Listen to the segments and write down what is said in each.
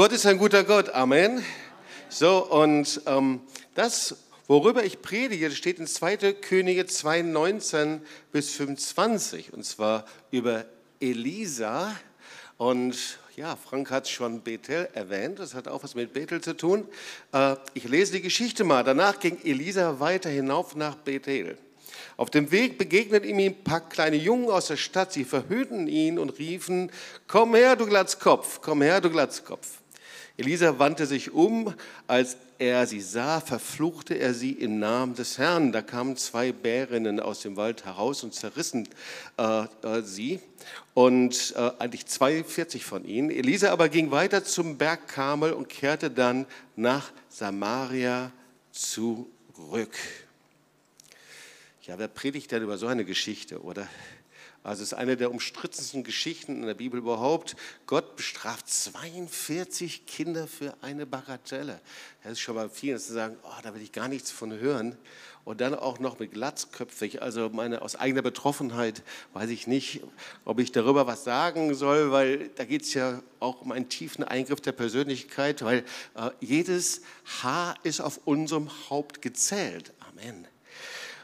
Gott ist ein guter Gott, Amen. So, und ähm, das, worüber ich predige, steht in 2. Könige 2, 19 bis 25, und zwar über Elisa. Und ja, Frank hat schon Bethel erwähnt, das hat auch was mit Bethel zu tun. Äh, ich lese die Geschichte mal. Danach ging Elisa weiter hinauf nach Bethel. Auf dem Weg begegneten ihm ein paar kleine Jungen aus der Stadt. Sie verhüllten ihn und riefen, komm her, du Glatzkopf, komm her, du Glatzkopf. Elisa wandte sich um, als er sie sah, verfluchte er sie im Namen des Herrn. Da kamen zwei Bärinnen aus dem Wald heraus und zerrissen äh, äh, sie und äh, eigentlich 42 von ihnen. Elisa aber ging weiter zum Berg Karmel und kehrte dann nach Samaria zurück. Ja, wer predigt denn über so eine Geschichte, oder? Also es ist eine der umstrittensten Geschichten in der Bibel überhaupt. Gott bestraft 42 Kinder für eine Bagatelle. Das ist schon mal viel, zu sagen, oh, da will ich gar nichts von hören. Und dann auch noch mit glatzköpfig. Also meine, aus eigener Betroffenheit weiß ich nicht, ob ich darüber was sagen soll, weil da geht es ja auch um einen tiefen Eingriff der Persönlichkeit, weil äh, jedes Haar ist auf unserem Haupt gezählt. Amen.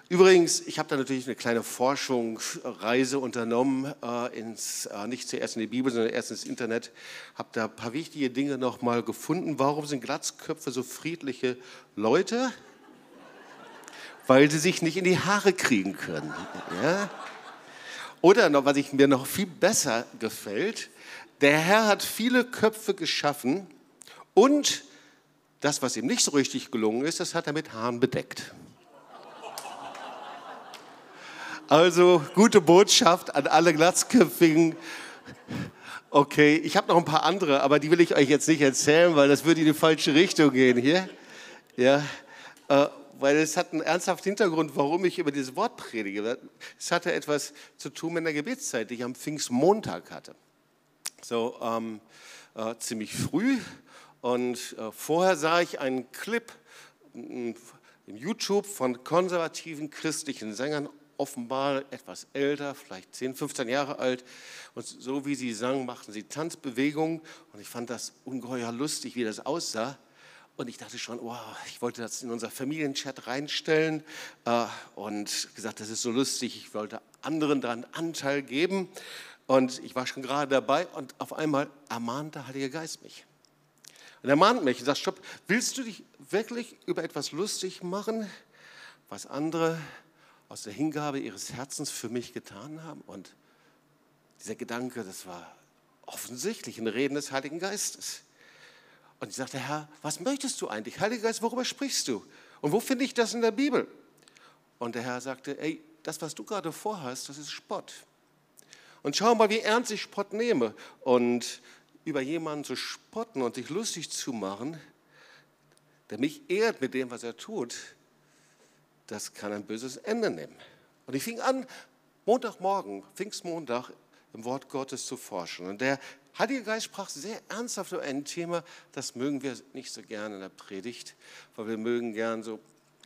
Übrigens, ich habe da natürlich eine kleine Forschungsreise unternommen, äh, ins, äh, nicht zuerst in die Bibel, sondern erst ins Internet, habe da ein paar wichtige Dinge nochmal gefunden. Warum sind Glatzköpfe so friedliche Leute? Weil sie sich nicht in die Haare kriegen können. Ja? Oder noch, was ich, mir noch viel besser gefällt, der Herr hat viele Köpfe geschaffen und das, was ihm nicht so richtig gelungen ist, das hat er mit Haaren bedeckt. Also gute Botschaft an alle Glatzköpfigen. Okay, ich habe noch ein paar andere, aber die will ich euch jetzt nicht erzählen, weil das würde in die falsche Richtung gehen hier. Ja, äh, weil es hat einen ernsthaften Hintergrund, warum ich über dieses Wort predige. Es hatte etwas zu tun mit der Gebetszeit, die ich am Pfingstmontag hatte. So ähm, äh, ziemlich früh und äh, vorher sah ich einen Clip im YouTube von konservativen christlichen Sängern offenbar etwas älter, vielleicht 10, 15 Jahre alt. Und so wie sie sang, machten sie Tanzbewegungen. Und ich fand das ungeheuer lustig, wie das aussah. Und ich dachte schon, wow, ich wollte das in unser Familienchat reinstellen äh, und gesagt, das ist so lustig, ich wollte anderen daran Anteil geben. Und ich war schon gerade dabei und auf einmal ermahnt der Heilige Geist mich. Und er mahnt mich und sagt, stopp, willst du dich wirklich über etwas lustig machen, was andere aus der Hingabe ihres Herzens für mich getan haben. Und dieser Gedanke, das war offensichtlich ein Reden des Heiligen Geistes. Und ich sagte, Herr, was möchtest du eigentlich? Heiliger Geist, worüber sprichst du? Und wo finde ich das in der Bibel? Und der Herr sagte, ey, das, was du gerade vorhast, das ist Spott. Und schau mal, wie ernst ich Spott nehme. Und über jemanden zu spotten und sich lustig zu machen, der mich ehrt mit dem, was er tut, das kann ein böses Ende nehmen. Und ich fing an, Montagmorgen, Pfingstmontag, im Wort Gottes zu forschen. Und der Heilige Geist sprach sehr ernsthaft über ein Thema, das mögen wir nicht so gerne in der Predigt, weil wir mögen gern so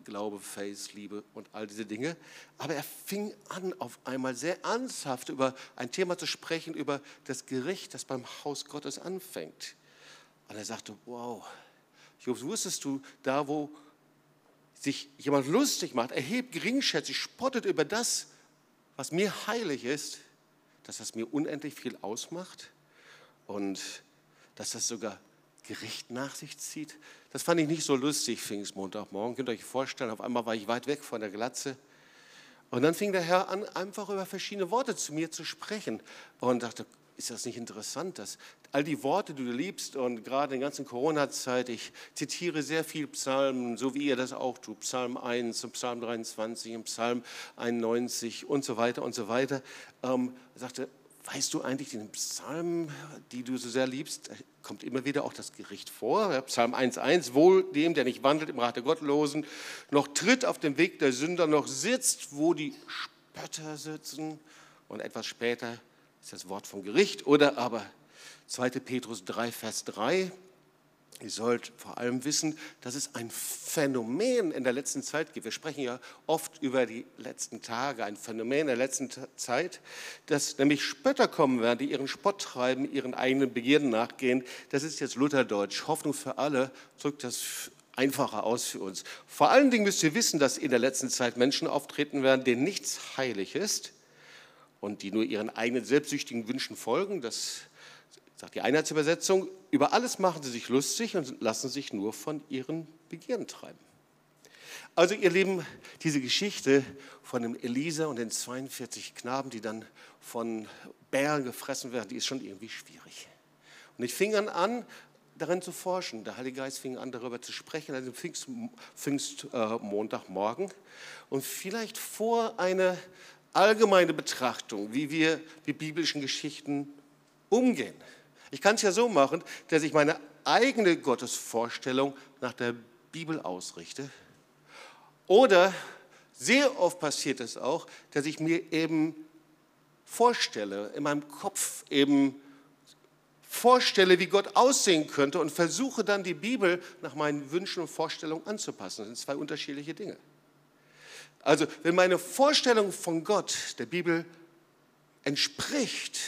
Glaube, Faith, Liebe und all diese Dinge. Aber er fing an, auf einmal sehr ernsthaft über ein Thema zu sprechen, über das Gericht, das beim Haus Gottes anfängt. Und er sagte, wow, Jobs, wusstest du, da wo sich jemand lustig macht, erhebt, geringschätzig, spottet über das, was mir heilig ist, dass das mir unendlich viel ausmacht und dass das sogar Gericht nach sich zieht. Das fand ich nicht so lustig, Pfingstmontagmorgen. Könnt ihr euch vorstellen, auf einmal war ich weit weg von der Glatze. Und dann fing der Herr an, einfach über verschiedene Worte zu mir zu sprechen und dachte, ist das nicht interessant, dass all die Worte, die du liebst und gerade in der ganzen Corona-Zeit, ich zitiere sehr viel Psalmen, so wie ihr das auch tut, Psalm 1 und Psalm 23 und Psalm 91 und so weiter und so weiter, ähm, sagte, weißt du eigentlich, in den Psalmen, die du so sehr liebst, kommt immer wieder auch das Gericht vor. Psalm 1,1, wohl dem, der nicht wandelt im Rat der Gottlosen, noch tritt auf dem Weg der Sünder, noch sitzt, wo die Spötter sitzen. Und etwas später ist das Wort vom Gericht. Oder aber 2. Petrus 3, Vers 3. Ihr sollt vor allem wissen, dass es ein Phänomen in der letzten Zeit gibt. Wir sprechen ja oft über die letzten Tage, ein Phänomen der letzten Zeit, dass nämlich Spötter kommen werden, die ihren Spott treiben, ihren eigenen Begierden nachgehen. Das ist jetzt Lutherdeutsch. Hoffnung für alle drückt das einfacher aus für uns. Vor allen Dingen müsst ihr wissen, dass in der letzten Zeit Menschen auftreten werden, denen nichts heilig ist und die nur ihren eigenen selbstsüchtigen Wünschen folgen. Das sagt die Einheitsübersetzung, über alles machen sie sich lustig und lassen sich nur von ihren Begierden treiben. Also ihr Lieben, diese Geschichte von dem Elisa und den 42 Knaben, die dann von Bären gefressen werden, die ist schon irgendwie schwierig. Und ich fing dann an, darin zu forschen. Der Heilige Geist fing an, darüber zu sprechen, also Pfingst, Pfingstmontagmorgen. Äh, und vielleicht vor eine allgemeine Betrachtung, wie wir mit biblischen Geschichten umgehen. Ich kann es ja so machen, dass ich meine eigene Gottesvorstellung nach der Bibel ausrichte. Oder sehr oft passiert es auch, dass ich mir eben vorstelle, in meinem Kopf eben vorstelle, wie Gott aussehen könnte und versuche dann die Bibel nach meinen Wünschen und Vorstellungen anzupassen. Das sind zwei unterschiedliche Dinge. Also wenn meine Vorstellung von Gott der Bibel entspricht,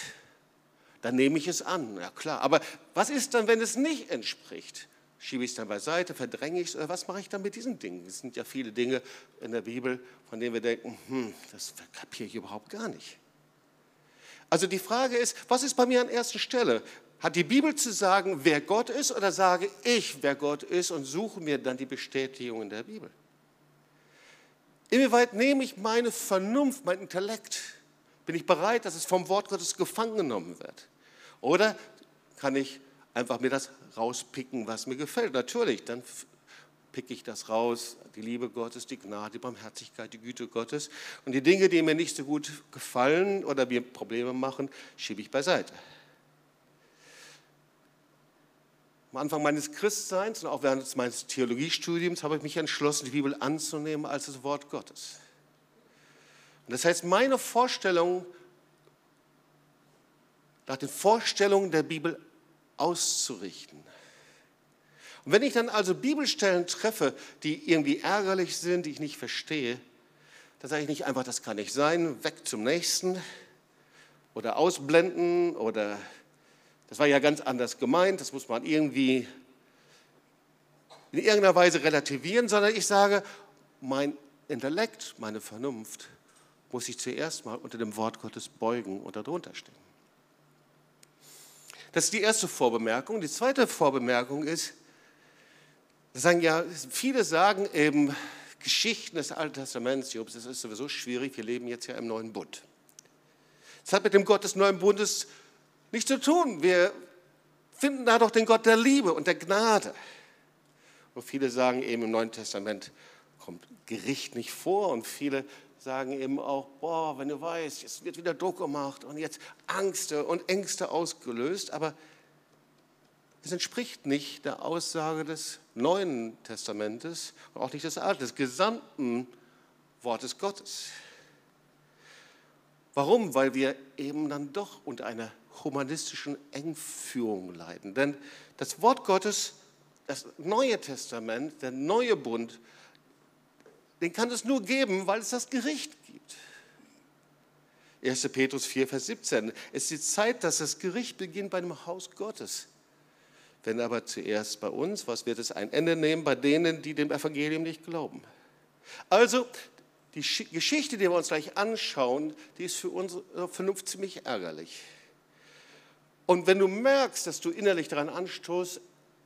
dann nehme ich es an, ja klar. Aber was ist dann, wenn es nicht entspricht? Schiebe ich es dann beiseite, verdränge ich es oder was mache ich dann mit diesen Dingen? Es sind ja viele Dinge in der Bibel, von denen wir denken, hm, das kapiere ich überhaupt gar nicht. Also die Frage ist, was ist bei mir an erster Stelle? Hat die Bibel zu sagen, wer Gott ist oder sage ich, wer Gott ist und suche mir dann die Bestätigung in der Bibel? Inwieweit nehme ich meine Vernunft, mein Intellekt? Bin ich bereit, dass es vom Wort Gottes gefangen genommen wird? Oder kann ich einfach mir das rauspicken, was mir gefällt? Natürlich, dann picke ich das raus, die Liebe Gottes, die Gnade, die Barmherzigkeit, die Güte Gottes. Und die Dinge, die mir nicht so gut gefallen oder mir Probleme machen, schiebe ich beiseite. Am Anfang meines Christseins und auch während meines Theologiestudiums habe ich mich entschlossen, die Bibel anzunehmen als das Wort Gottes. Und das heißt, meine Vorstellung nach den Vorstellungen der Bibel auszurichten. Und wenn ich dann also Bibelstellen treffe, die irgendwie ärgerlich sind, die ich nicht verstehe, dann sage ich nicht einfach, das kann nicht sein, weg zum nächsten oder ausblenden oder das war ja ganz anders gemeint, das muss man irgendwie in irgendeiner Weise relativieren, sondern ich sage, mein Intellekt, meine Vernunft muss sich zuerst mal unter dem Wort Gottes beugen und darunter stehen. Das ist die erste Vorbemerkung. Die zweite Vorbemerkung ist, sagen ja, viele sagen eben, Geschichten des Alten Testaments, Jobs, das ist sowieso schwierig, wir leben jetzt ja im neuen Bund. Das hat mit dem Gott des neuen Bundes nichts zu tun. Wir finden da doch den Gott der Liebe und der Gnade. Und viele sagen eben, im Neuen Testament kommt Gericht nicht vor und viele sagen eben auch, boah, wenn du weißt, es wird wieder Druck gemacht und jetzt Angste und Ängste ausgelöst, aber es entspricht nicht der Aussage des Neuen Testamentes und auch nicht des Alten, des gesamten Wortes Gottes. Warum? Weil wir eben dann doch unter einer humanistischen Engführung leiden. Denn das Wort Gottes, das Neue Testament, der neue Bund, den kann es nur geben, weil es das Gericht gibt. 1. Petrus 4, Vers 17. Es ist die Zeit, dass das Gericht beginnt bei dem Haus Gottes. Wenn aber zuerst bei uns, was wird es ein Ende nehmen bei denen, die dem Evangelium nicht glauben? Also, die Geschichte, die wir uns gleich anschauen, die ist für unsere Vernunft ziemlich ärgerlich. Und wenn du merkst, dass du innerlich daran Anstoß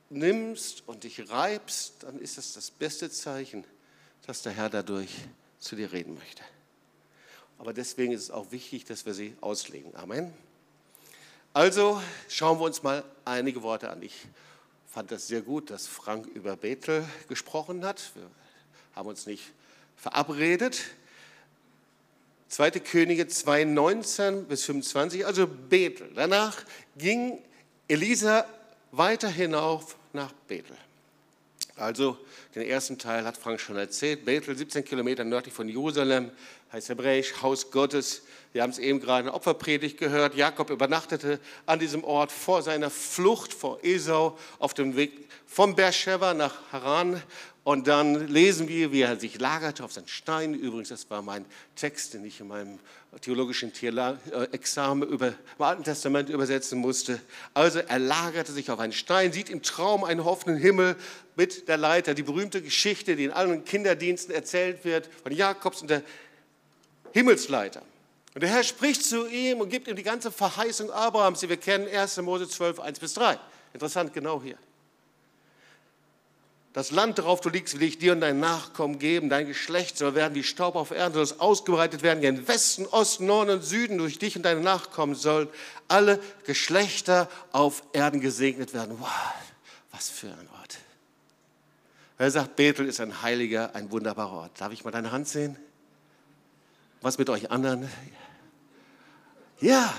nimmst und dich reibst, dann ist das das beste Zeichen, dass der Herr dadurch zu dir reden möchte. Aber deswegen ist es auch wichtig, dass wir sie auslegen. Amen. Also schauen wir uns mal einige Worte an. Ich fand das sehr gut, dass Frank über Bethel gesprochen hat. Wir haben uns nicht verabredet. 2. Könige 2, 19 bis 25, also Bethel. Danach ging Elisa weiter hinauf nach Bethel. Also, den ersten Teil hat Frank schon erzählt. Bethel, 17 Kilometer nördlich von Jerusalem, heißt hebräisch Haus Gottes. Wir haben es eben gerade in der Opferpredigt gehört. Jakob übernachtete an diesem Ort vor seiner Flucht vor Esau auf dem Weg vom Beersheba nach Haran und dann lesen wir, wie er sich lagerte auf seinen Stein. Übrigens, das war mein Text, den ich in meinem theologischen äh, Examen über, im Alten Testament übersetzen musste. Also er lagerte sich auf einen Stein, sieht im Traum einen offenen Himmel mit der Leiter. Die berühmte Geschichte, die in allen Kinderdiensten erzählt wird, von Jakobs und der Himmelsleiter. Und der Herr spricht zu ihm und gibt ihm die ganze Verheißung Abrahams, die wir kennen, 1. Mose 12, 1 bis 3. Interessant, genau hier. Das Land, darauf du liegst, will ich dir und deinen Nachkommen geben. Dein Geschlecht soll werden wie Staub auf Erden, soll es ausgebreitet werden gen Westen, Osten, Norden und Süden. Durch dich und deine Nachkommen sollen alle Geschlechter auf Erden gesegnet werden. Wow, was für ein Ort. Er sagt, Bethel ist ein heiliger, ein wunderbarer Ort. Darf ich mal deine Hand sehen? Was mit euch anderen? Ja.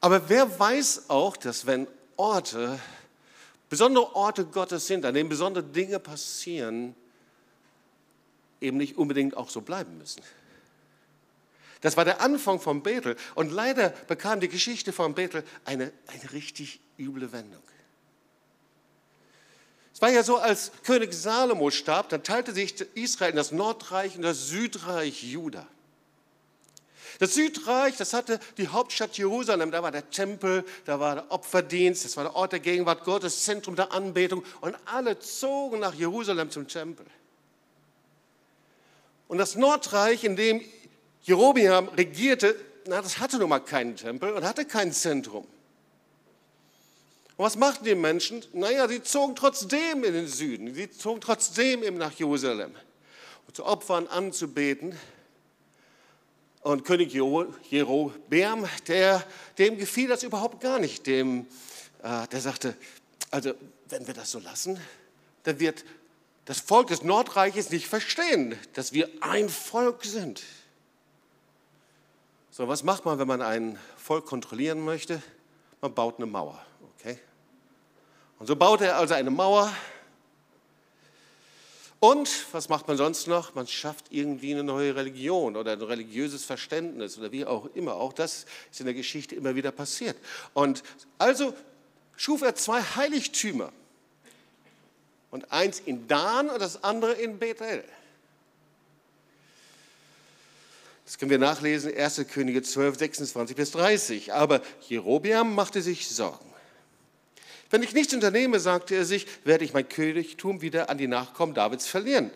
Aber wer weiß auch, dass wenn Orte besondere Orte Gottes sind, an denen besondere Dinge passieren, eben nicht unbedingt auch so bleiben müssen. Das war der Anfang von Bethel. Und leider bekam die Geschichte von Bethel eine, eine richtig üble Wendung. Es war ja so, als König Salomo starb, dann teilte sich Israel in das Nordreich und das Südreich Juda. Das Südreich, das hatte die Hauptstadt Jerusalem, da war der Tempel, da war der Opferdienst, das war der Ort der Gegenwart Gottes, Zentrum der Anbetung und alle zogen nach Jerusalem zum Tempel. Und das Nordreich, in dem Jerobiam regierte, na, das hatte nun mal keinen Tempel und hatte kein Zentrum. Und was machten die Menschen? Naja, sie zogen trotzdem in den Süden, sie zogen trotzdem eben nach Jerusalem, um zu Opfern anzubeten. Und König Jerobeam, der, dem gefiel das überhaupt gar nicht. Dem, äh, der sagte, also wenn wir das so lassen, dann wird das Volk des Nordreiches nicht verstehen, dass wir ein Volk sind. So, was macht man, wenn man ein Volk kontrollieren möchte? Man baut eine Mauer, okay? Und so baut er also eine Mauer und was macht man sonst noch? Man schafft irgendwie eine neue Religion oder ein religiöses Verständnis oder wie auch immer. Auch das ist in der Geschichte immer wieder passiert. Und also schuf er zwei Heiligtümer. Und eins in Dan und das andere in Bethel. Das können wir nachlesen, 1. Könige 12, 26 bis 30. Aber Jerobeam machte sich Sorgen. Wenn ich nichts unternehme, sagte er sich, werde ich mein Königtum wieder an die Nachkommen Davids verlieren.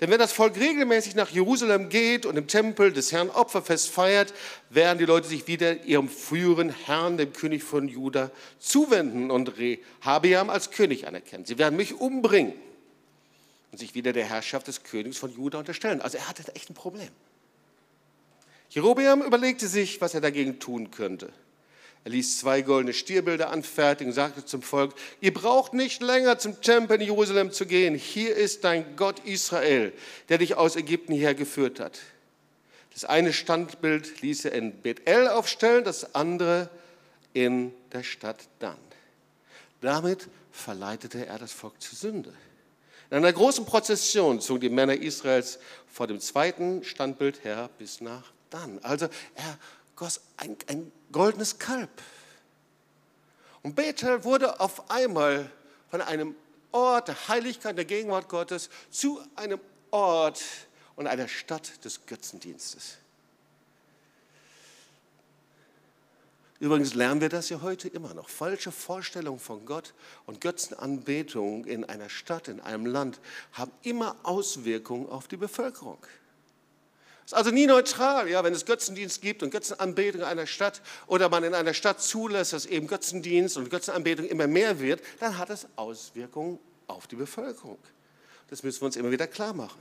Denn wenn das Volk regelmäßig nach Jerusalem geht und im Tempel des Herrn Opferfest feiert, werden die Leute sich wieder ihrem früheren Herrn, dem König von Juda, zuwenden und Rehabeam als König anerkennen. Sie werden mich umbringen und sich wieder der Herrschaft des Königs von Juda unterstellen. Also er hatte da echt ein Problem. Jerobeam überlegte sich, was er dagegen tun könnte. Er ließ zwei goldene Stierbilder anfertigen und sagte zum Volk, ihr braucht nicht länger zum Tempel in Jerusalem zu gehen. Hier ist dein Gott Israel, der dich aus Ägypten hergeführt hat. Das eine Standbild ließ er in Bethel aufstellen, das andere in der Stadt Dan. Damit verleitete er das Volk zur Sünde. In einer großen Prozession zogen die Männer Israels vor dem zweiten Standbild her bis nach Dan. Also er ein, ein goldenes Kalb. Und Bethel wurde auf einmal von einem Ort der Heiligkeit, der Gegenwart Gottes zu einem Ort und einer Stadt des Götzendienstes. Übrigens lernen wir das ja heute immer noch. Falsche Vorstellungen von Gott und Götzenanbetung in einer Stadt, in einem Land haben immer Auswirkungen auf die Bevölkerung ist also nie neutral, ja, wenn es Götzendienst gibt und Götzenanbetung in einer Stadt oder man in einer Stadt zulässt, dass eben Götzendienst und Götzenanbetung immer mehr wird, dann hat es Auswirkungen auf die Bevölkerung. Das müssen wir uns immer wieder klar machen.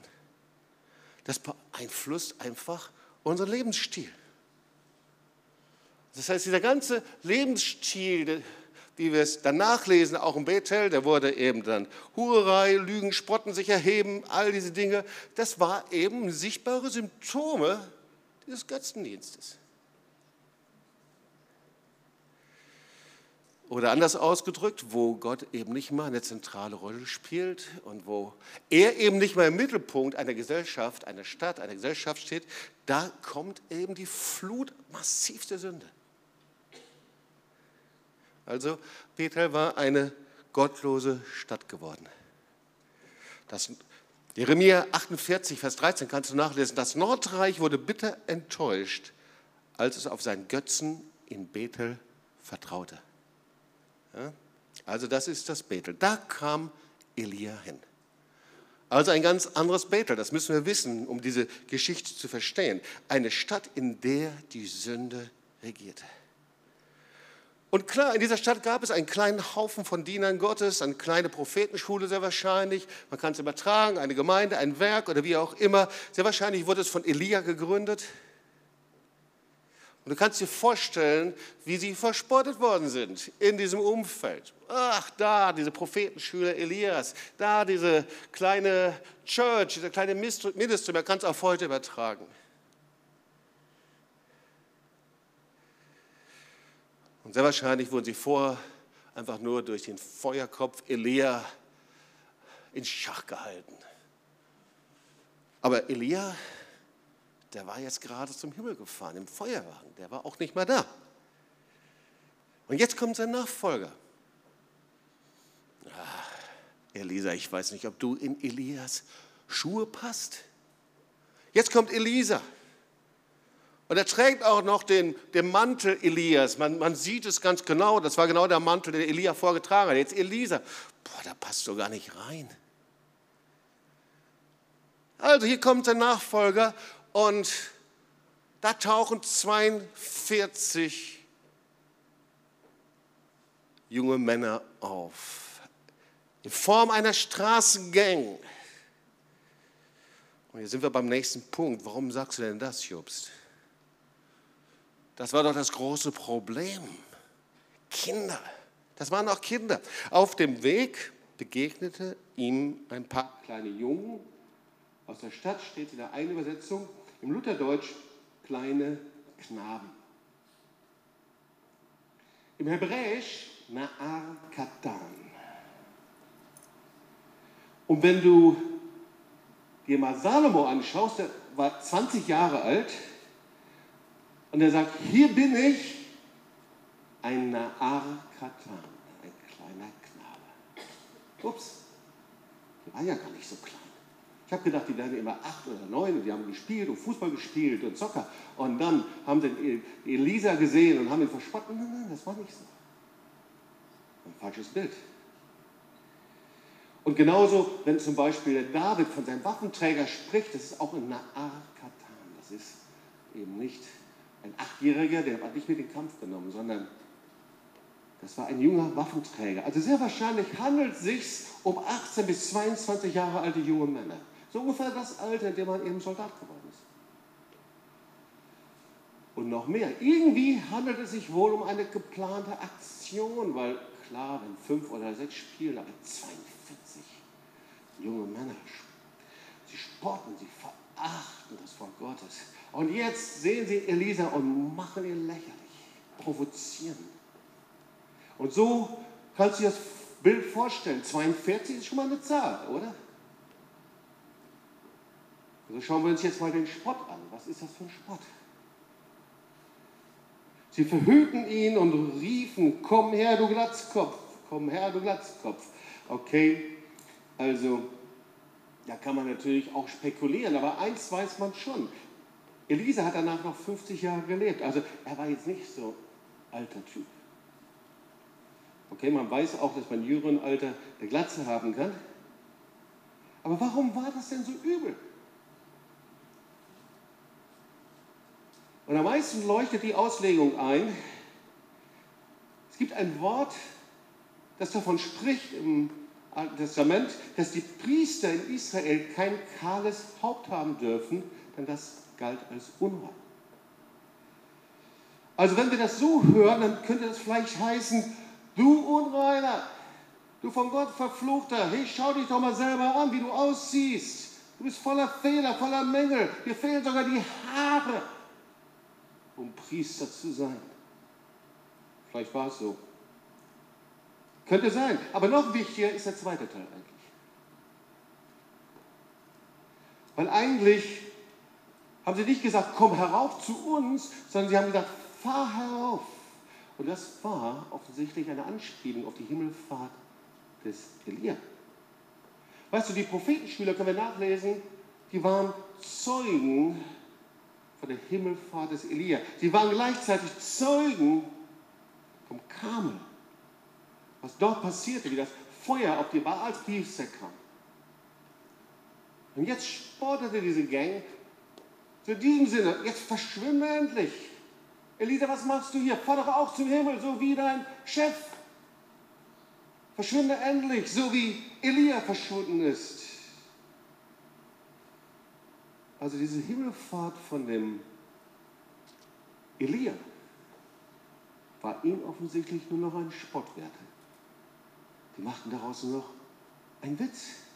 Das beeinflusst einfach unseren Lebensstil. Das heißt, dieser ganze Lebensstil, wie wir es dann nachlesen, auch im Bethel, da wurde eben dann Hurerei, Lügen, Spotten, sich erheben, all diese Dinge, das war eben sichtbare Symptome dieses Götzendienstes. Oder anders ausgedrückt, wo Gott eben nicht mal eine zentrale Rolle spielt und wo er eben nicht mal im Mittelpunkt einer Gesellschaft, einer Stadt, einer Gesellschaft steht, da kommt eben die Flut massivste Sünde. Also Bethel war eine gottlose Stadt geworden. Das Jeremia 48, Vers 13 kannst du nachlesen. Das Nordreich wurde bitter enttäuscht, als es auf seinen Götzen in Bethel vertraute. Ja? Also das ist das Bethel. Da kam Elia hin. Also ein ganz anderes Bethel, das müssen wir wissen, um diese Geschichte zu verstehen. Eine Stadt, in der die Sünde regierte. Und klar, in dieser Stadt gab es einen kleinen Haufen von Dienern Gottes, eine kleine Prophetenschule sehr wahrscheinlich. Man kann es übertragen, eine Gemeinde, ein Werk oder wie auch immer. Sehr wahrscheinlich wurde es von Elia gegründet. Und du kannst dir vorstellen, wie sie verspottet worden sind in diesem Umfeld. Ach, da diese Schüler Elias, da diese kleine Church, dieser kleine Ministry, man kann es auch heute übertragen. Und sehr wahrscheinlich wurden sie vorher einfach nur durch den Feuerkopf Elia in Schach gehalten. Aber Elia der war jetzt gerade zum Himmel gefahren im Feuerwagen, der war auch nicht mehr da. Und jetzt kommt sein Nachfolger. Ach, Elisa, ich weiß nicht, ob du in Elias Schuhe passt. Jetzt kommt Elisa. Und er trägt auch noch den, den Mantel Elias. Man, man sieht es ganz genau. Das war genau der Mantel, den Elia vorgetragen hat. Jetzt Elisa. Boah, da passt so gar nicht rein. Also hier kommt sein Nachfolger und da tauchen 42 junge Männer auf, in Form einer Straßengang. Und hier sind wir beim nächsten Punkt. Warum sagst du denn das, Jobst? Das war doch das große Problem. Kinder. Das waren auch Kinder. Auf dem Weg begegnete ihm ein paar kleine Jungen. Aus der Stadt steht in der einen Übersetzung, im Lutherdeutsch kleine Knaben. Im Hebräisch Na'ar Katan. Und wenn du dir mal Salomo anschaust, der war 20 Jahre alt und er sagt, hier bin ich, ein Na'ar Katan, ein kleiner Knabe. Ups, der war ja gar nicht so klein. Ich habe gedacht, die werden immer acht oder neun und die haben gespielt und Fußball gespielt und Zocker. Und dann haben sie Elisa gesehen und haben ihn verspottet. Nein, nein, das war nicht so. Ein falsches Bild. Und genauso, wenn zum Beispiel der David von seinem Waffenträger spricht, das ist auch in Naar Katan. Das ist eben nicht ein Achtjähriger, der hat nicht mit den Kampf genommen, sondern das war ein junger Waffenträger. Also sehr wahrscheinlich handelt es sich um 18 bis 22 Jahre alte junge Männer. So ungefähr das Alter, in dem man eben Soldat geworden ist. Und noch mehr. Irgendwie handelt es sich wohl um eine geplante Aktion, weil klar, wenn fünf oder sechs Spieler, 42 junge Männer, sie spotten, sie verachten das Wort Gottes. Und jetzt sehen sie Elisa und machen ihn lächerlich, provozieren. Und so kannst du dir das Bild vorstellen. 42 ist schon mal eine Zahl, oder? Also schauen wir uns jetzt mal den Spott an. Was ist das für ein Spott? Sie verhüllten ihn und riefen, komm her, du Glatzkopf, komm her, du Glatzkopf. Okay, also da kann man natürlich auch spekulieren, aber eins weiß man schon. Elisa hat danach noch 50 Jahre gelebt, also er war jetzt nicht so alter Typ. Okay, man weiß auch, dass man jüngeren Alter eine Glatze haben kann. Aber warum war das denn so übel? Und am meisten leuchtet die Auslegung ein. Es gibt ein Wort, das davon spricht im Alten Testament, dass die Priester in Israel kein kahles Haupt haben dürfen, denn das galt als unrein. Also wenn wir das so hören, dann könnte das vielleicht heißen, du Unreiner, du von Gott verfluchter, hey, schau dich doch mal selber an, wie du aussiehst. Du bist voller Fehler, voller Mängel, dir fehlen sogar die Haare um Priester zu sein. Vielleicht war es so. Könnte sein. Aber noch wichtiger ist der zweite Teil eigentlich. Weil eigentlich haben sie nicht gesagt, komm herauf zu uns, sondern sie haben gesagt, fahr herauf. Und das war offensichtlich eine Anspielung auf die Himmelfahrt des Elia. Weißt du, die Prophetenschüler können wir nachlesen, die waren Zeugen von der Himmelfahrt des Elia. Sie waren gleichzeitig Zeugen vom Kamel. Was dort passierte, wie das Feuer auf die Baalspriester kam. Und jetzt sportete diese Gang zu diesem Sinne, jetzt verschwinde endlich. Elisa, was machst du hier? Doch auch zum Himmel, so wie dein Chef. Verschwinde endlich, so wie Elia verschwunden ist. Also diese Himmelfahrt von dem Elia war ihm offensichtlich nur noch ein Spottwert. Die machten daraus nur noch einen Witz.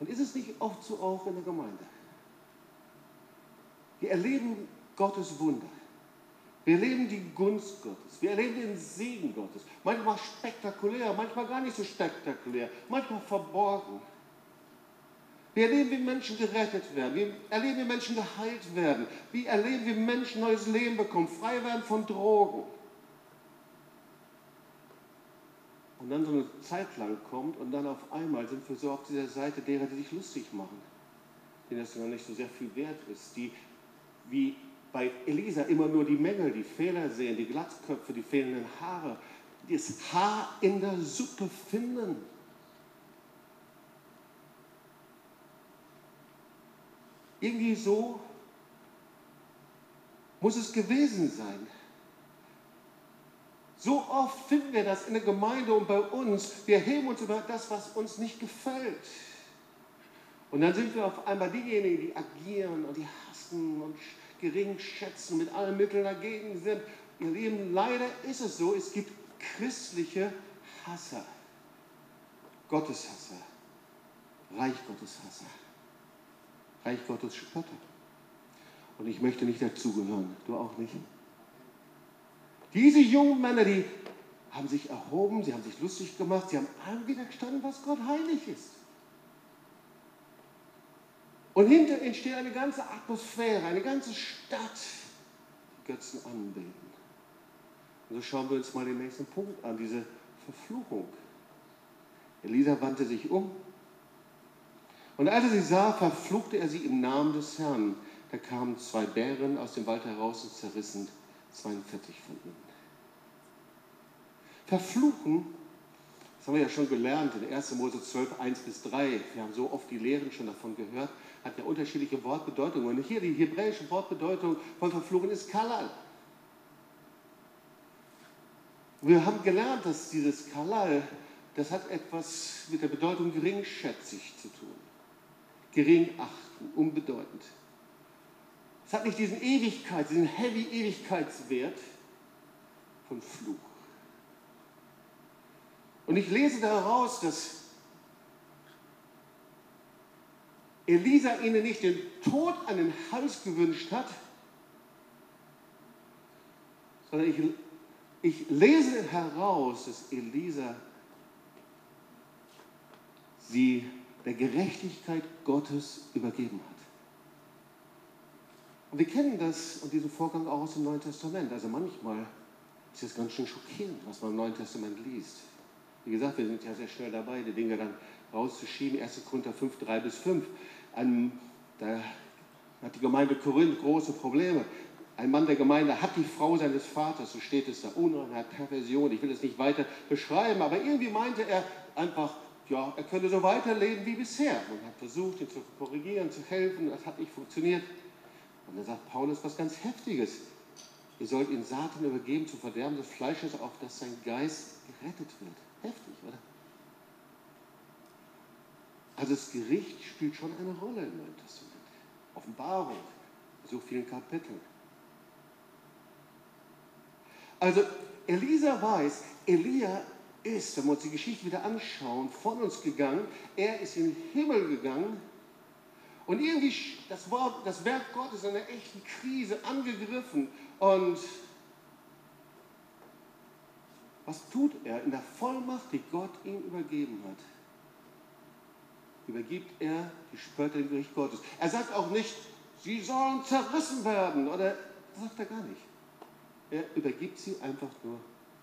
Und ist es nicht oft so auch in der Gemeinde? Wir erleben Gottes Wunder. Wir erleben die Gunst Gottes. Wir erleben den Segen Gottes. Manchmal spektakulär, manchmal gar nicht so spektakulär, manchmal verborgen. Wir erleben, wie Menschen gerettet werden. Wir erleben, wie Menschen geheilt werden. Wir erleben, wie Menschen neues Leben bekommen, frei werden von Drogen. Und dann so eine Zeit lang kommt und dann auf einmal sind wir so auf dieser Seite derer, die sich lustig machen, denen das noch nicht so sehr viel wert ist, die wie bei Elisa immer nur die Mängel, die Fehler sehen, die Glatzköpfe, die fehlenden Haare, das Haar in der Suppe finden. Irgendwie so muss es gewesen sein. So oft finden wir das in der Gemeinde und bei uns. Wir heben uns über das, was uns nicht gefällt. Und dann sind wir auf einmal diejenigen, die agieren und die hassen und gering schätzen, mit allen Mitteln dagegen sind. Ihr Lieben, leider ist es so, es gibt christliche Hasser, Gotteshasser, Reich Gottes Hasser, Reich Gottes Spötter. Und ich möchte nicht dazugehören, du auch nicht. Diese jungen Männer, die haben sich erhoben, sie haben sich lustig gemacht, sie haben allem widerstanden, was Gott heilig ist. Und hinter entsteht eine ganze Atmosphäre, eine ganze Stadt, die Götzen anbeten. Und so schauen wir uns mal den nächsten Punkt an, diese Verfluchung. Elisa wandte sich um. Und als er sie sah, verfluchte er sie im Namen des Herrn. Da kamen zwei Bären aus dem Wald heraus und zerrissen 42 von ihnen. Verfluchen, das haben wir ja schon gelernt in 1. Mose 12, 1 bis 3. Wir haben so oft die Lehren schon davon gehört hat ja unterschiedliche Wortbedeutungen. Und hier die hebräische Wortbedeutung von verflogen ist Kalal. Wir haben gelernt, dass dieses Kalal, das hat etwas mit der Bedeutung geringschätzig zu tun. Gering achten, unbedeutend. Es hat nicht diesen Ewigkeits, diesen heavy Ewigkeitswert von Fluch. Und ich lese daraus, dass Elisa ihnen nicht den Tod an den Hals gewünscht hat, sondern ich, ich lese heraus, dass Elisa sie der Gerechtigkeit Gottes übergeben hat. Und wir kennen das und diesen Vorgang auch aus dem Neuen Testament. Also manchmal ist es ganz schön schockierend, was man im Neuen Testament liest. Wie gesagt, wir sind ja sehr schnell dabei, die Dinge dann rauszuschieben. 1. Korinther 5, 3 bis 5. Ein, da hat die Gemeinde Korinth große Probleme. Ein Mann der Gemeinde hat die Frau seines Vaters, so steht es da, Unreinheit, Perversion. Ich will es nicht weiter beschreiben, aber irgendwie meinte er einfach, ja, er könnte so weiterleben wie bisher. Man hat versucht, ihn zu korrigieren, zu helfen, das hat nicht funktioniert. Und dann sagt Paulus was ganz Heftiges. Ihr sollt ihn Satan übergeben zu Verderben des Fleisches, auf dass sein Geist gerettet wird. Heftig, oder? Also das Gericht spielt schon eine Rolle im Neuen Testament. Offenbarung, so vielen Kapiteln. Also Elisa weiß, Elia ist, wenn wir uns die Geschichte wieder anschauen, von uns gegangen. Er ist in den Himmel gegangen und irgendwie das, Wort, das Werk Gottes in einer echten Krise angegriffen. Und Was tut er in der Vollmacht, die Gott ihm übergeben hat? Übergibt er die Spötter dem Gericht Gottes. Er sagt auch nicht, sie sollen zerrissen werden. Oder das sagt er gar nicht. Er übergibt sie einfach nur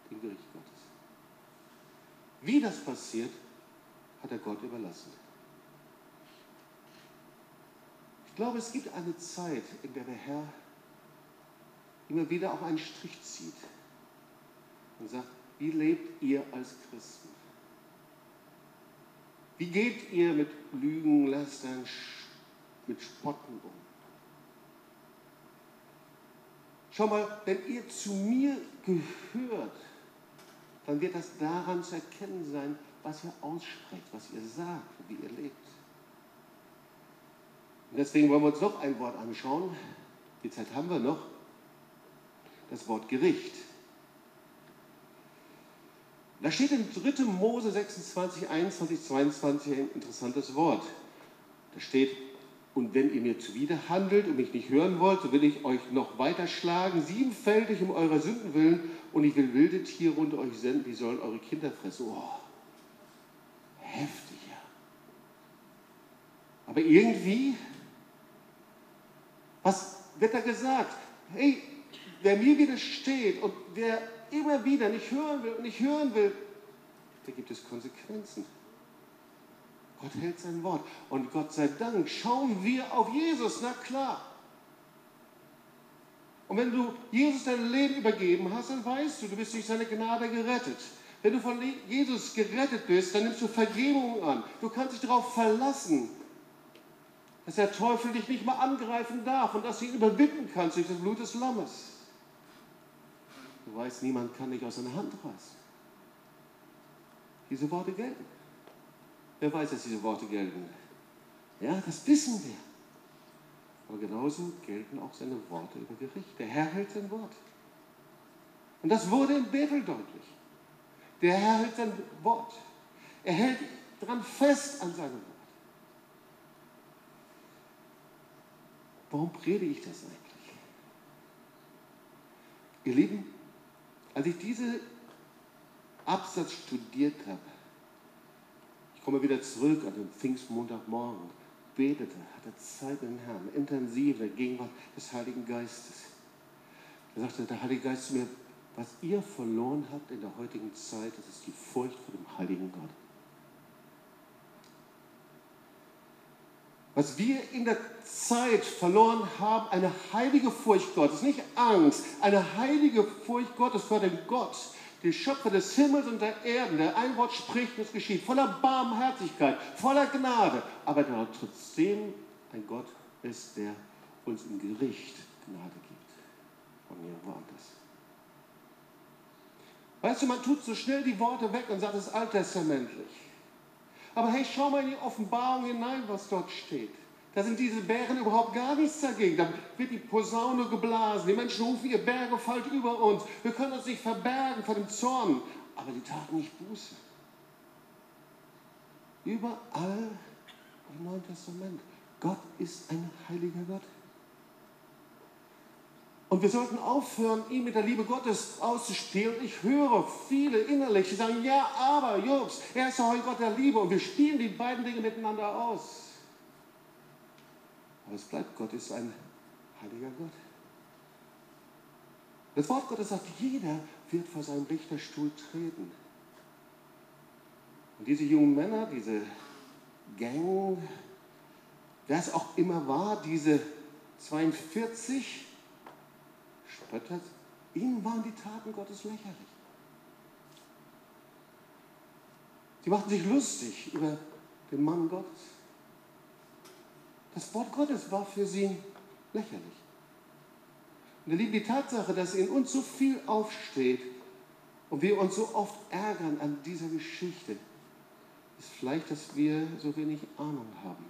dem Gericht Gottes. Wie das passiert, hat er Gott überlassen. Ich glaube, es gibt eine Zeit, in der der Herr immer wieder auch einen Strich zieht und sagt, wie lebt ihr als Christen? Wie geht ihr mit Lügen, Lästern, mit Spotten um? Schau mal, wenn ihr zu mir gehört, dann wird das daran zu erkennen sein, was ihr aussprecht, was ihr sagt, wie ihr lebt. Deswegen wollen wir uns noch ein Wort anschauen. Die Zeit haben wir noch. Das Wort Gericht. Da steht in 3. Mose 26, 21, 22 ein interessantes Wort. Da steht, und wenn ihr mir zuwider handelt und mich nicht hören wollt, so will ich euch noch weiter schlagen, siebenfältig um eurer Sünden willen, und ich will wilde Tiere unter euch senden, die sollen eure Kinder fressen. Oh, heftig, ja. Aber irgendwie, was wird da gesagt? Hey, wer mir widersteht und wer immer wieder nicht hören will und nicht hören will, da gibt es Konsequenzen. Gott hält sein Wort. Und Gott sei Dank schauen wir auf Jesus, na klar. Und wenn du Jesus dein Leben übergeben hast, dann weißt du, du bist durch seine Gnade gerettet. Wenn du von Jesus gerettet bist, dann nimmst du Vergebung an. Du kannst dich darauf verlassen, dass der Teufel dich nicht mal angreifen darf und dass du ihn überwinden kannst durch das Blut des Lammes. Du weißt, niemand kann dich aus seiner Hand reißen. Diese Worte gelten. Wer weiß, dass diese Worte gelten? Ja, das wissen wir. Aber genauso gelten auch seine Worte über Gericht. Der Herr hält sein Wort. Und das wurde in Bethel deutlich. Der Herr hält sein Wort. Er hält dran fest an seinem Wort. Warum predige ich das eigentlich? Ihr Lieben, als ich diese Absatz studiert habe, ich komme wieder zurück an den Pfingstmontagmorgen, betete, hatte Zeit mit dem Herrn, intensive Gegenwart des Heiligen Geistes. Da sagte der Heilige Geist zu mir, was ihr verloren habt in der heutigen Zeit, das ist die Furcht vor dem heiligen Gott. Was wir in der Zeit verloren haben, eine heilige Furcht Gottes, nicht Angst, eine heilige Furcht Gottes vor dem Gott, den Schöpfer des Himmels und der Erden, der ein Wort spricht und es geschieht, voller Barmherzigkeit, voller Gnade, aber der trotzdem ein Gott ist, der uns im Gericht Gnade gibt. Von irgendwo anders. Weißt du, man tut so schnell die Worte weg und sagt, es ist alttestamentlich. Aber hey, schau mal in die Offenbarung hinein, was dort steht. Da sind diese Bären überhaupt gar nichts dagegen. Da wird die Posaune geblasen. Die Menschen rufen, ihr Berge fallt über uns. Wir können uns nicht verbergen vor dem Zorn. Aber die taten nicht Buße. Überall im Neuen Testament. Gott ist ein heiliger Gott. Und wir sollten aufhören, ihn mit der Liebe Gottes auszuspielen. Ich höre viele innerlich, die sagen, ja, aber Jobs, er ist doch ein Gott der Liebe. Und wir spielen die beiden Dinge miteinander aus. Aber es bleibt, Gott ist ein heiliger Gott. Das Wort Gottes sagt, jeder wird vor seinem Richterstuhl treten. Und diese jungen Männer, diese Gang, wer es auch immer war, diese 42, spöttert, ihnen waren die Taten Gottes lächerlich. Sie machten sich lustig über den Mann Gottes. Das Wort Gottes war für sie lächerlich. Und ihr Lieben, die Tatsache, dass in uns so viel aufsteht und wir uns so oft ärgern an dieser Geschichte, ist vielleicht, dass wir so wenig Ahnung haben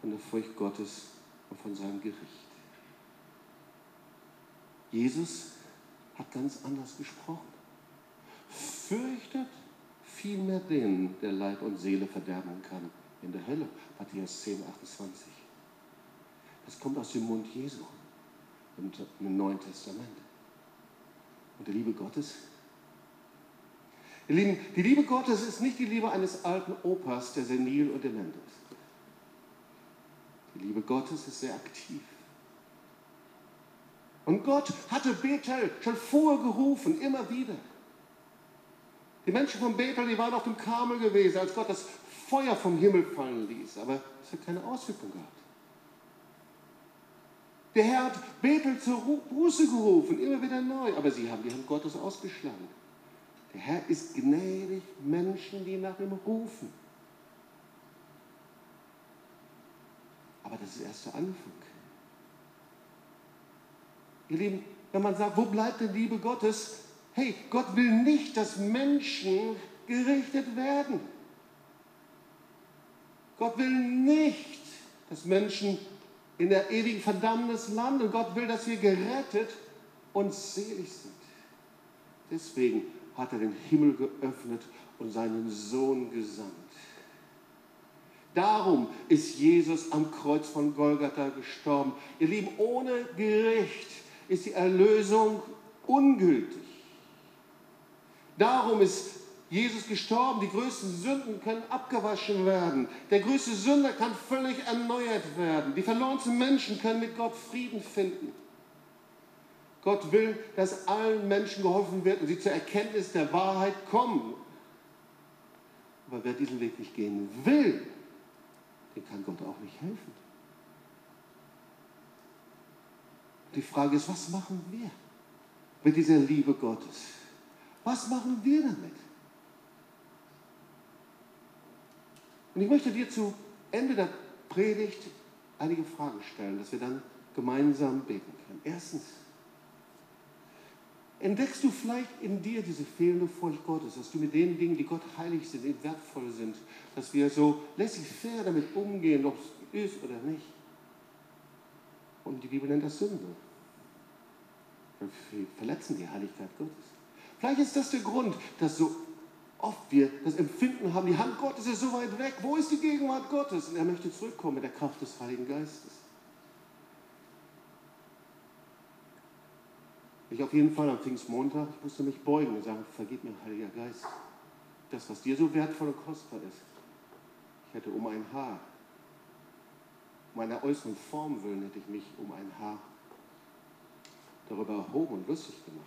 von der Furcht Gottes und von seinem Gericht. Jesus hat ganz anders gesprochen. Fürchtet vielmehr den, der Leib und Seele verderben kann in der Hölle. Matthäus 10, 28. Das kommt aus dem Mund Jesu im Neuen Testament. Und der Liebe Gottes, Ihr Lieben, die Liebe Gottes ist nicht die Liebe eines alten Opas, der senil und dement ist. Die Liebe Gottes ist sehr aktiv. Und Gott hatte Bethel schon vorher gerufen, immer wieder. Die Menschen von Bethel, die waren auf dem Karmel gewesen, als Gott das Feuer vom Himmel fallen ließ. Aber es hat keine Auswirkung gehabt. Der Herr hat Bethel zur Buße gerufen, immer wieder neu. Aber sie haben die Hand Gottes ausgeschlagen. Der Herr ist gnädig Menschen, die nach ihm rufen. Aber das ist erst der Anfang. Ihr Lieben, wenn man sagt, wo bleibt die Liebe Gottes? Hey, Gott will nicht, dass Menschen gerichtet werden. Gott will nicht, dass Menschen in der ewigen Verdammnis landen. Gott will, dass wir gerettet und selig sind. Deswegen hat er den Himmel geöffnet und seinen Sohn gesandt. Darum ist Jesus am Kreuz von Golgatha gestorben. Ihr Lieben, ohne Gericht ist die Erlösung ungültig. Darum ist Jesus gestorben. Die größten Sünden können abgewaschen werden. Der größte Sünder kann völlig erneuert werden. Die verlorensten Menschen können mit Gott Frieden finden. Gott will, dass allen Menschen geholfen wird und sie zur Erkenntnis der Wahrheit kommen. Aber wer diesen Weg nicht gehen will, dem kann Gott auch nicht helfen. Die Frage ist, was machen wir mit dieser Liebe Gottes? Was machen wir damit? Und ich möchte dir zu Ende der Predigt einige Fragen stellen, dass wir dann gemeinsam beten können. Erstens, Entdeckst du vielleicht in dir diese fehlende Furcht Gottes, dass du mit den Dingen, die Gott heilig sind, die wertvoll sind, dass wir so laissez-faire damit umgehen, ob es ist oder nicht. Und die Bibel nennt das Sünde. Wir verletzen die Heiligkeit Gottes. Vielleicht ist das der Grund, dass so oft wir das Empfinden haben, die Hand Gottes ist so weit weg. Wo ist die Gegenwart Gottes? Und er möchte zurückkommen mit der Kraft des Heiligen Geistes. Ich auf jeden Fall am Pfingstmontag, ich musste mich beugen und sagen, vergib mir, Heiliger Geist, das, was dir so wertvoll und kostbar ist. Ich hätte um ein Haar, um einer äußeren Form willen, hätte ich mich um ein Haar darüber erhoben und lustig gemacht.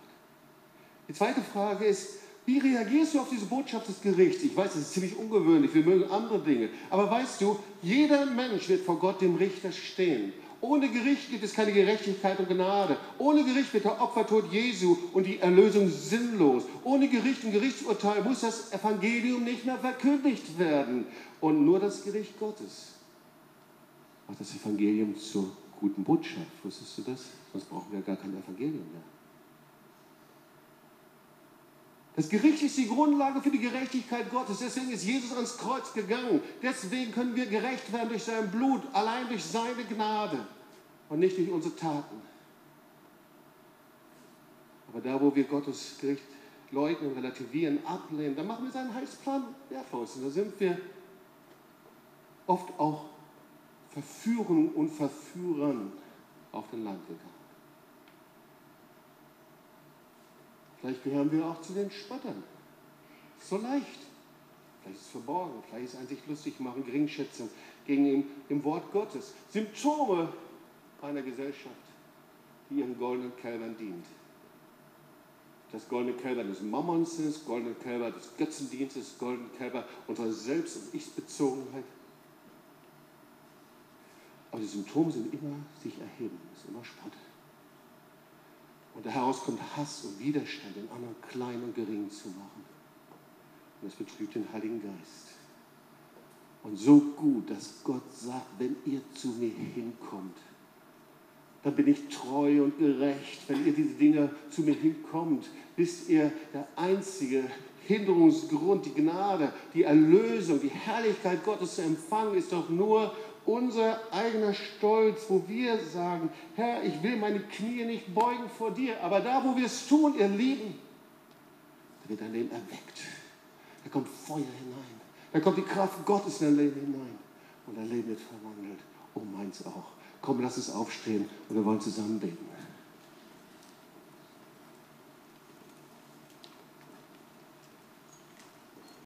Die zweite Frage ist, wie reagierst du auf diese Botschaft des Gerichts? Ich weiß, das ist ziemlich ungewöhnlich, wir mögen andere Dinge. Aber weißt du, jeder Mensch wird vor Gott dem Richter stehen. Ohne Gericht gibt es keine Gerechtigkeit und Gnade. Ohne Gericht wird der Opfertod Jesu und die Erlösung sinnlos. Ohne Gericht und Gerichtsurteil muss das Evangelium nicht mehr verkündigt werden. Und nur das Gericht Gottes macht das Evangelium zur guten Botschaft. Wusstest du das? Sonst brauchen wir gar kein Evangelium mehr. Das Gericht ist die Grundlage für die Gerechtigkeit Gottes. Deswegen ist Jesus ans Kreuz gegangen. Deswegen können wir gerecht werden durch sein Blut, allein durch seine Gnade und nicht durch unsere Taten. Aber da, wo wir Gottes Gericht leugnen, relativieren, ablehnen, da machen wir seinen Heilsplan wertlos. Und da sind wir oft auch Verführungen und Verführern auf den Land gegangen. Vielleicht gehören wir auch zu den Spottern. So leicht. Vielleicht ist es verborgen, vielleicht ist es ein sich lustig machen, Geringschätzung gegen dem Wort Gottes. Symptome einer Gesellschaft, die ihren goldenen Kälbern dient. Das goldene Kälber des Mammons ist, goldene Kälber des Götzendienstes, goldene Kälber unserer Selbst- und Ich-Bezogenheit. Aber die Symptome sind immer sich erheben, ist immer Spott. Und daraus kommt Hass und Widerstand, den anderen klein und gering zu machen. Und das betrübt den Heiligen Geist. Und so gut, dass Gott sagt, wenn ihr zu mir hinkommt, dann bin ich treu und gerecht. Wenn ihr diese Dinge zu mir hinkommt, wisst ihr, der einzige Hinderungsgrund, die Gnade, die Erlösung, die Herrlichkeit Gottes zu empfangen, ist doch nur unser eigener Stolz, wo wir sagen, Herr, ich will meine Knie nicht beugen vor dir, aber da, wo wir es tun, ihr Lieben, da wird dein Leben erweckt. Da kommt Feuer hinein. Da kommt die Kraft Gottes in dein Leben hinein. Und dein Leben wird verwandelt. Oh, meins auch. Komm, lass es aufstehen und wir wollen zusammen beten.